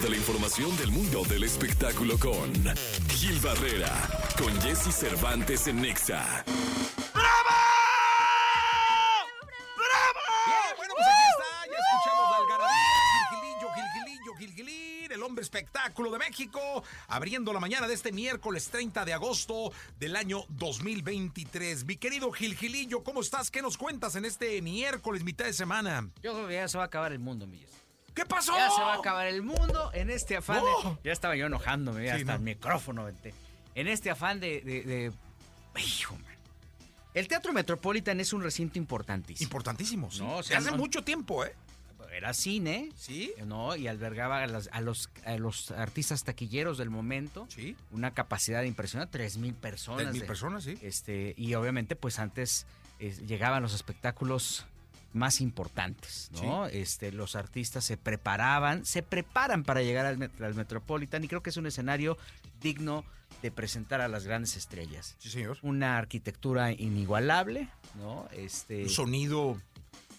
de la información del mundo del espectáculo con Gil Barrera, con Jesse Cervantes en Nexa. ¡Bravo! Bien, bueno, pues aquí está, ya escuchamos la algarabía, Gilgilillo, Gilgilillo, Gilgilín, el hombre espectáculo de México, abriendo la mañana de este miércoles 30 de agosto del año 2023. Mi querido Gilgilillo, ¿cómo estás? ¿Qué nos cuentas en este miércoles, mitad de semana? Yo creo que ya se va a acabar el mundo, Milles. ¿Qué pasó? Ya se va a acabar el mundo en este afán de... Ya estaba yo enojándome, ya Sí, hasta ¿no? el micrófono. vente. En este afán de... de, de- Hijo, man. El Teatro Metropolitan es un recinto importantísimo. Importantísimo, sí. No, o sea, hace no- mucho tiempo, ¿eh? Era cine, Sí. ¿no? Y albergaba a, las- a los, a los artistas taquilleros del momento. Sí. Una capacidad impresionante, tres mil personas. Tres mil de- personas, sí. Este, y obviamente, pues antes eh, llegaban los espectáculos más importantes, ¿no? Este, los artistas se preparaban, se preparan para llegar al, al Metropolitan y creo que es un escenario digno de presentar a las grandes estrellas. Sí, señor. Una arquitectura inigualable, ¿no? Este, Un sonido,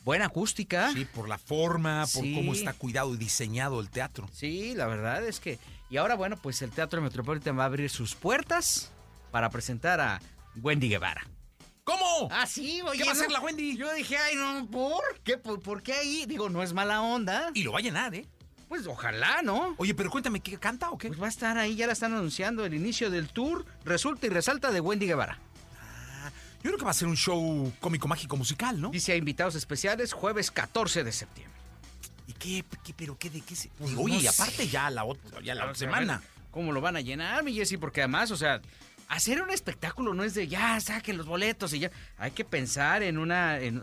buena acústica. sí, por la forma, por Sí. cómo está cuidado y diseñado el teatro. Sí, la verdad es que. Y ahora, bueno, pues el Teatro Metropolitan va a abrir sus puertas para presentar a Wendy Guevara. ¿Cómo? Ah, sí, oye. ¿Qué va a no, hacer la Wendy? Yo dije, ay, no, ¿por qué? ¿Por, por qué ahí? Digo, no es mala onda. Y lo va a llenar, ¿eh? Pues ojalá, ¿no? Oye, pero cuéntame, ¿qué canta o qué? Pues va a estar ahí, ya la están anunciando. El inicio del tour resulta y resalta de Wendy Guevara. Yo creo que va a ser un show cómico, mágico, musical, ¿no? Dice a invitados especiales jueves 14 de septiembre. ¿Y qué, qué pero qué, de qué se...? Pues Oye, no y aparte sé. ya la otra, ya la O sea, semana. ¿Cómo lo van a llenar, mi Jessy? Porque además, o sea, hacer un espectáculo no es de ya, saquen los boletos y ya. Hay que pensar en una. en-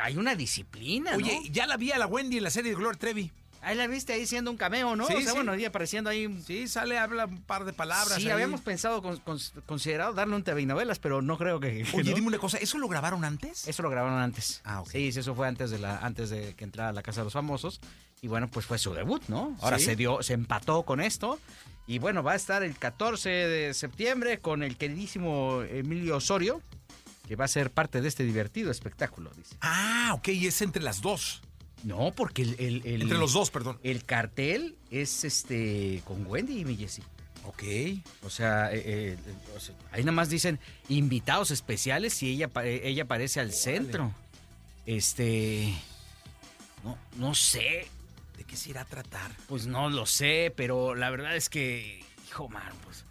hay una disciplina, Oye, ¿no? ya la vi a la Wendy en la serie de Gloria Trevi. Ahí la viste ahí siendo un cameo, ¿no? Sí, o sea, sí. bueno, ahí apareciendo ahí. Sí, sale, habla un par de palabras. Sí, ahí. habíamos pensado, con- con- considerado darle un TV novelas, pero no creo que. Oye, no. dime una cosa, ¿eso lo grabaron antes? Eso lo grabaron antes. Ah, ok. Sí, sí, eso fue antes de la, antes de que entrara a la Casa de los Famosos. Y bueno, pues fue su debut, ¿no? Ahora Sí. se dio, se empató con esto. Y bueno, va a estar el 14 de septiembre con el queridísimo Emilio Osorio, que va a ser parte de este divertido espectáculo, dice. Ah, ok, y es entre las dos. No, porque el, el- el- Entre los dos, perdón. el cartel es este con Wendy y mi Jessie. Ok. O sea, eh, eh, o sea, ahí nada más dicen invitados especiales y ella, eh, ella aparece al centro. Este. No, no sé, ¿De qué se irá a tratar? pues no lo sé, pero la verdad es que, hijo, man, pues.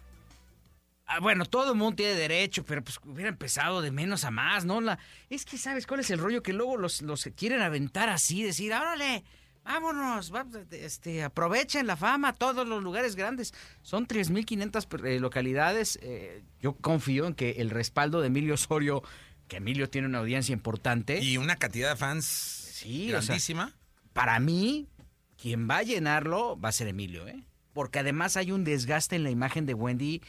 Ah, bueno, todo el mundo tiene derecho, pero pues hubiera empezado de menos a más, ¿no? La, es que, ¿sabes cuál es el rollo? Que luego los, los quieren aventar así, decir, órale, vámonos, va- este, aprovechen la fama, todos los lugares grandes. Son 3.500 per- eh, localidades. eh, yo confío en que el respaldo de Emilio Osorio, que Emilio tiene una audiencia importante, Y una cantidad de fans Sí, o sea, grandísima. para mí, quien va a llenarlo va a ser Emilio, ¿eh? Porque además hay un desgaste en la imagen de Wendy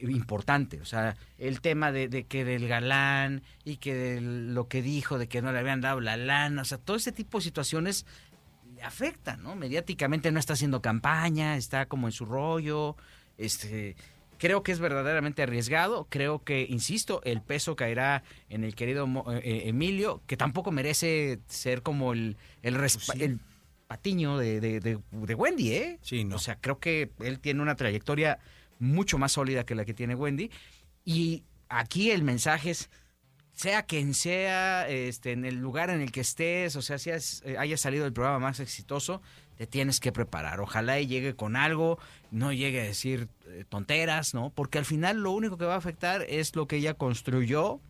importante. O sea, el tema de, de que del galán y que de lo que dijo, de que no le habían dado la lana, o sea, todo ese tipo de situaciones le afectan, ¿no? Mediáticamente no está haciendo campaña, está como en su rollo, este... Creo que es verdaderamente arriesgado. Creo que, insisto, el peso caerá en el querido Mo- eh, Emilio, que tampoco merece ser como el, Pues sí. el patiño de, de- de- de Wendy, ¿eh? Sí, no. O sea, creo que él tiene una trayectoria mucho más sólida que la que tiene Wendy. Y aquí el mensaje es, sea quien sea, este, en el lugar en el que estés, o sea, si has- eh, haya salido el programa más exitoso, te tienes que preparar. Ojalá y llegue con algo, no llegue a decir eh, tonteras, ¿no? Porque al final lo único que va a afectar es lo que ella construyó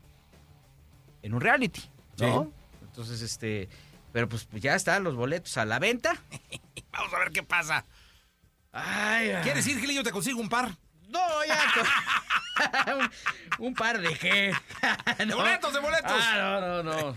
en un reality, ¿no? Sí. Entonces, este, pero pues ya están los boletos a la venta. Vamos a ver qué pasa. Ay, ay. ¿Quieres ir, Gilillo? Te consigo un par. No, ya. un, un par de qué. De boletos, de boletos. Ah, no, no, no.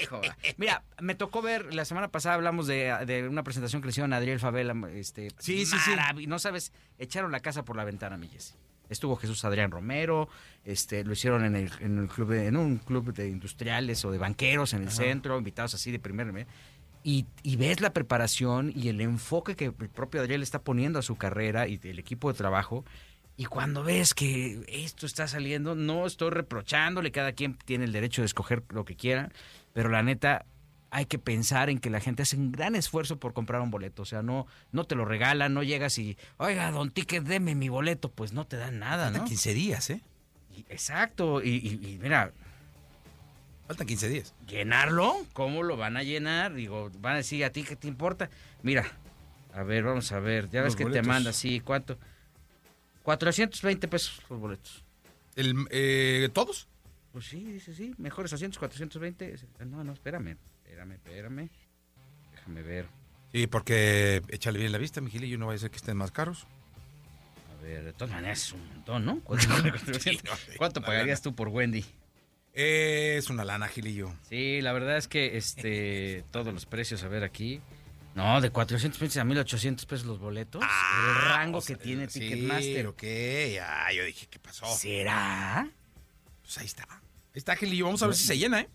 Hijo, mira, me tocó ver, la semana pasada hablamos de, de una presentación que le hicieron a Adriel Favela. Este, Sí, sí, sí. No sabes, echaron la casa por la ventana, mi Jessy. Estuvo Jesús Adrián Romero, este, lo hicieron en el, en el club, de- en un club de industriales o de banqueros en el centro, invitados así de primer. Y, y ves la preparación y el enfoque que el propio Adriel está poniendo a su carrera y el equipo de trabajo. Y cuando ves que esto está saliendo, no estoy reprochándole, cada quien tiene el derecho de escoger lo que quiera, pero la neta, hay que pensar en que la gente hace un gran esfuerzo por comprar un boleto. O sea, no, no te lo regalan, no llegas y, oiga, don Ticket, deme mi boleto. Pues no te dan nada, Faltan ¿no? 15 días, ¿eh? Y- exacto. Y, y- y mira, Faltan 15 días. llenarlo, ¿cómo lo van a llenar? Digo, van a decir, ¿a ti qué te importa? Mira, a ver, vamos a ver. Ya ves que boletos. te manda, sí, ¿cuánto? 420 pesos los boletos. El, eh, ¿Todos? Pues sí, dice sí, mejores asientos, 420. No, no, espérame, espérame, espérame. Déjame ver. Sí, porque échale bien la vista, mi Gilillo, no vaya a ser que estén más caros. A ver, de todas maneras es un montón, ¿no? ¿Cuánto, Sí, no, cuánto una pagarías tú por Wendy? Es una lana, Gilillo. Sí, la verdad es que este todos los precios, a ver aquí. No, de 400 pesos a 1800 pesos los boletos. el rango o sea, que tiene Ah, sí, Ticketmaster. ok, ya, yo dije, ¿qué pasó? ¿Será? Pues ahí está. Ahí está, Gilillo, vamos a ver si se llena, ¿eh?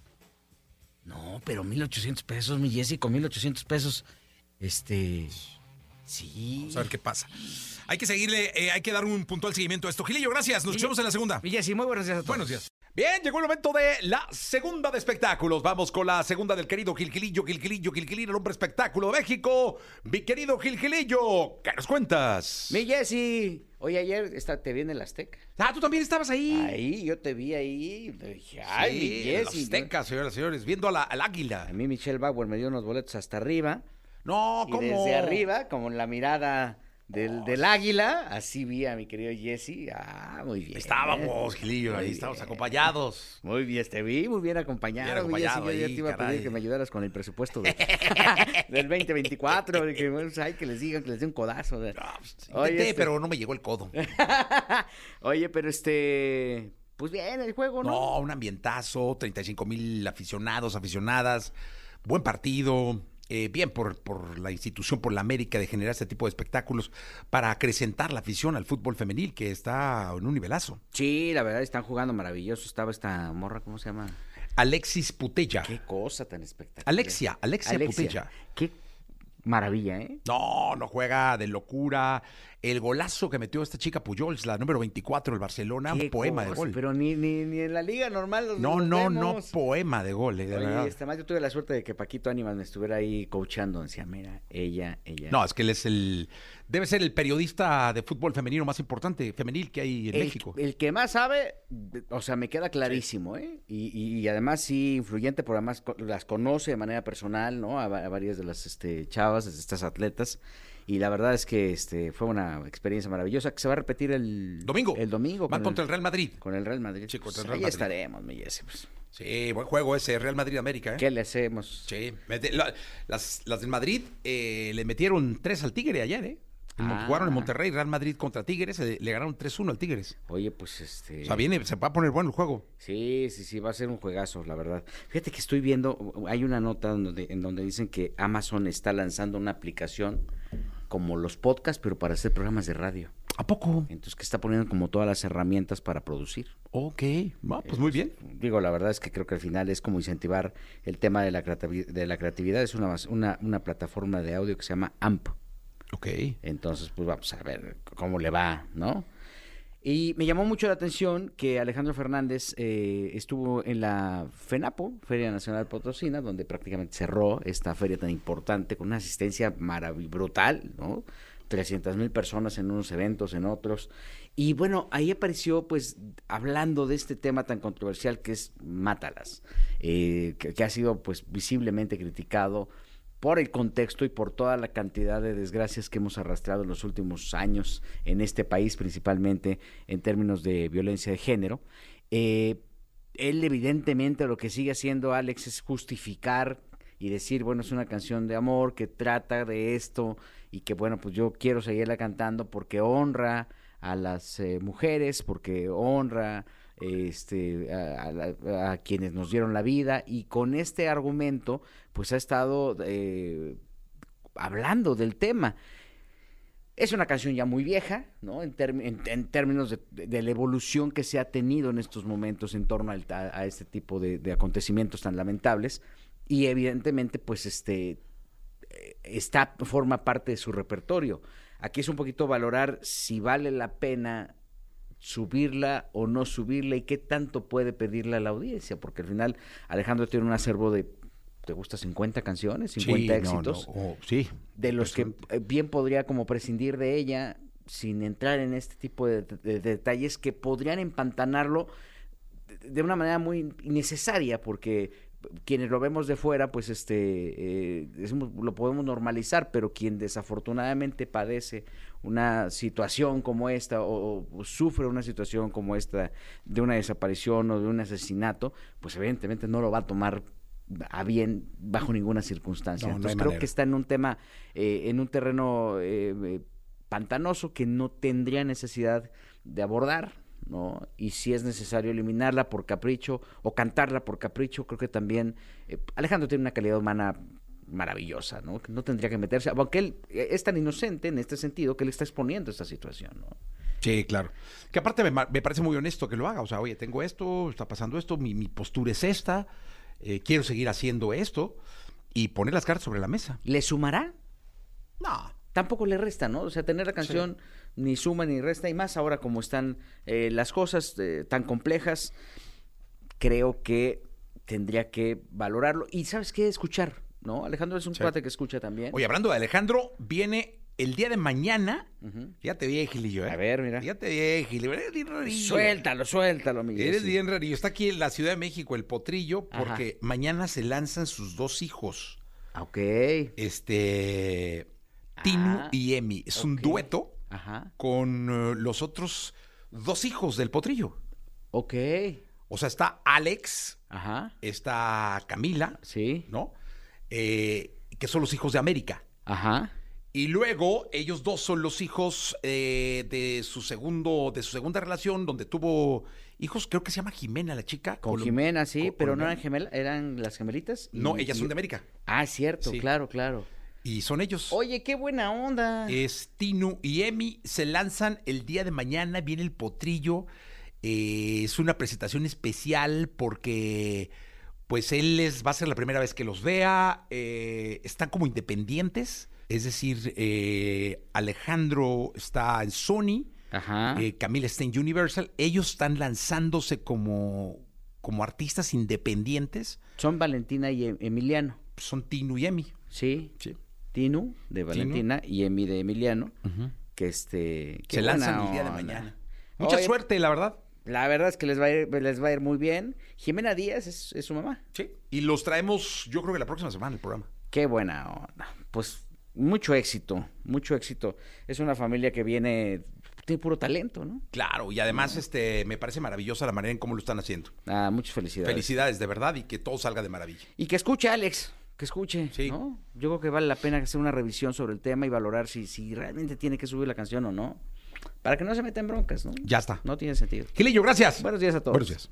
No, pero 1800 pesos, mi Jessy, con 1800 pesos. Este. Sí. Vamos a ver qué pasa. Hay que seguirle, eh, hay que dar un puntual seguimiento a esto. Gilillo, gracias. Nos escuchamos en la segunda. Mi Jessy, muy buenos días a todos. Buenos días. Bien, llegó el momento de la segunda de espectáculos. Vamos con la segunda del querido Gilgilillo, Gilgilillo, Gilgilillo, el hombre espectáculo de México. Mi querido Gilgilillo, ¿qué nos cuentas? Mi Jessy. Oye, ayer está, te vi en el Azteca. Ah, tú también estabas ahí. Ahí, yo te vi ahí. Dije, ay, mi sí, Jessy. los Aztecas, señoras y señores, viendo a la- al águila. A mí Michelle Bauer me dio unos boletos hasta arriba. No, Y ¿cómo? desde arriba, como en la mirada del, del águila, así vi a mi querido Jesse. Ah, muy bien. Estábamos, Gilillo, ahí estábamos acompañados. Muy bien, te vi muy bien acompañado. Bien yo te iba a pedir que me ayudaras con el presupuesto de- del 2024. de que, bueno, pues, ay, que les digan, que les dé un codazo. Ah, pues, Oye, intenté, este- pero no me llegó el codo. Oye, pero este... Pues bien, el juego, ¿no? No, un ambientazo, 35 mil aficionados, aficionadas, buen partido, eh, bien por, por la institución, por la América de generar este tipo de espectáculos para acrecentar la afición al fútbol femenil que está en un nivelazo. Sí, la verdad, están jugando maravilloso. Estaba esta morra, ¿cómo se llama? Alexis Putella. Qué cosa tan espectacular. Alexia, Alexia, Putella. Qué maravilla, ¿eh? No, no juega de locura. El golazo que metió esta chica Pujols, la número 24 del Barcelona, un poema de gol. Pero ni, ni, ni en la liga normal los No, los no, no, poema de gol, eh, de Oye, este, más yo tuve la suerte de que Paquito Ánimas me estuviera ahí coachando. Decía, mira, ella, ella. No, es que él es el. Debe ser el periodista de fútbol femenino más importante, femenil que hay en el, México. el que más sabe, o sea, me queda clarísimo, ¿eh? Y, y- y además sí, influyente, porque además las conoce de manera personal, ¿no? A, a varias de las este, chavas, de estas atletas. Y la verdad es que este fue una experiencia maravillosa que se va a repetir el Domingo. El domingo. Van con contra el Real Madrid. Con el Real Madrid. Sí, contra el Pues Real ahí Madrid. estaremos, mi Jesse, pues. Sí, buen juego ese, Real Madrid-América, ¿eh? ¿Qué le hacemos? Sí. Las, las del Madrid eh, le metieron tres al Tigre ayer, ¿eh? Ah. Jugaron en Monterrey, Real Madrid contra Tigres, eh, le ganaron 3-1 al Tigres. Oye, pues este. O sea, viene, se va a poner bueno el juego. Sí, sí, sí, va a ser un juegazo, la verdad. Fíjate que estoy viendo, hay una nota donde, en donde dicen que Amazon está lanzando una aplicación como los podcasts, pero para hacer programas de radio. ¿A poco? Entonces, que está poniendo como todas las herramientas para producir. Ok, va, pues muy bien. Digo, la verdad es que creo que al final es como incentivar el tema de la, creativi- de la creatividad. Es una, una, una plataforma de audio que se llama AMP. Ok. Entonces, pues vamos a ver cómo le va, ¿no? Y me llamó mucho la atención que Alejandro Fernández eh, estuvo en la FENAPO, Feria Nacional Potosina, donde prácticamente cerró esta feria tan importante con una asistencia marav- brutal, ¿no? 300 mil personas en unos eventos, en otros. Y bueno, ahí apareció pues hablando de este tema tan controversial que es Mátalas, eh, que, que ha sido pues visiblemente criticado por el contexto y por toda la cantidad de desgracias que hemos arrastrado en los últimos años en este país, principalmente en términos de violencia de género. Eh, él evidentemente lo que sigue haciendo Alex es justificar y decir, bueno, es una canción de amor que trata de esto y que bueno, pues yo quiero seguirla cantando porque honra a las eh, mujeres, porque honra este, a, quienes nos dieron la vida y con este argumento pues ha estado eh, hablando del tema. Es una canción ya muy vieja, ¿no? En, términos de, la evolución que se ha tenido en estos momentos en torno a, este tipo de, de acontecimientos tan lamentables. Y evidentemente, pues, este, eh, está, forma parte de su repertorio. Aquí es un poquito valorar si vale la pena subirla o no subirla y qué tanto puede pedirle a la audiencia, porque al final Alejandro tiene un acervo de ¿te gusta 50 canciones? 50 éxitos. sí. De los que eh, bien podría como prescindir de ella sin entrar en este tipo de, detalles que podrían empantanarlo de una manera muy innecesaria porque quienes lo vemos de fuera, pues este eh, lo podemos normalizar, pero quien desafortunadamente padece una situación como esta o, sufre una situación como esta de una desaparición o de un asesinato, pues evidentemente no lo va a tomar a bien bajo ninguna circunstancia. Entonces creo que está en un tema, eh, en un terreno eh, pantanoso que no tendría necesidad de abordar ¿no? Y si es necesario eliminarla por capricho o cantarla por capricho, creo que también eh, Alejandro tiene una calidad humana maravillosa, ¿no? Que no tendría que meterse, aunque él eh, es tan inocente en este sentido que él está exponiendo esta situación, ¿no? Sí, claro. Que aparte me, parece muy honesto que lo haga. O sea, oye, tengo esto, está pasando esto, mi, postura es esta, eh, quiero seguir haciendo esto y poner las cartas sobre la mesa. ¿Le sumará? No. Tampoco le resta, ¿no? O sea, tener la canción ni suma ni resta y más ahora como están eh, las cosas eh, tan complejas, creo que tendría que valorarlo y sabes qué escuchar, ¿no? Alejandro es un cuate que escucha también. Oye, hablando de Alejandro, viene el día de mañana, ya te vi, Gilillo, ¿eh? A ver, mira. Ya te vi, Gilillo. Eres bien rarillo. Suéltalo, suéltalo, Miguel. Eres bien rarillo. Está aquí en la Ciudad de México, el Potrillo, porque mañana se lanzan sus dos hijos. Ok. Este. Tinu ah, y Emi. Es un dueto con eh, los otros dos hijos del potrillo. Ok. O sea, está Alex, Ajá. está Camila, sí. ¿no? Eh, que son los hijos de América. Ajá. Y luego ellos dos son los hijos eh, de su segundo, de su segunda relación, donde tuvo hijos, creo que se llama Jimena la chica. Con Jimena, sí, pero no eran gemelas, eran las gemelitas. no, ellas son de América. Ah, cierto, claro, claro. Y son ellos. Oye, qué buena onda. Es Tinu y Emi. Se lanzan el día de mañana. Viene el potrillo. Eh, es una presentación especial porque pues él les va a ser la primera vez que los vea. Eh, están como independientes. Es decir, eh, Alejandro está en Sony. Ajá. Camila está en Universal. Ellos están lanzándose como, como artistas independientes. Son Valentina y e-, Emiliano. Son Tinu y Emi. Sí. Sí. Tinu de Valentina y Emi de Emiliano, que este se lanzan el día de mañana. Mucha suerte, la verdad. La verdad es que les va a ir, les va a ir muy bien. Jimena Díaz es, su mamá. Sí. Y los traemos, yo creo que la próxima semana el programa. Qué buena onda. Pues mucho éxito, mucho éxito. Es una familia que viene tiene puro talento, ¿no? Claro, y además este me parece maravillosa la manera en cómo lo están haciendo. Ah, muchas felicidades. Felicidades, de verdad, y que todo salga de maravilla. Y que escuche Alex que escuche, ¿no? Yo creo que vale la pena hacer una revisión sobre el tema y valorar si, si realmente tiene que subir la canción o no. Para que no se metan broncas, ¿no? Ya está. No tiene sentido. Gilillo, gracias. Buenos días a todos. Buenos días.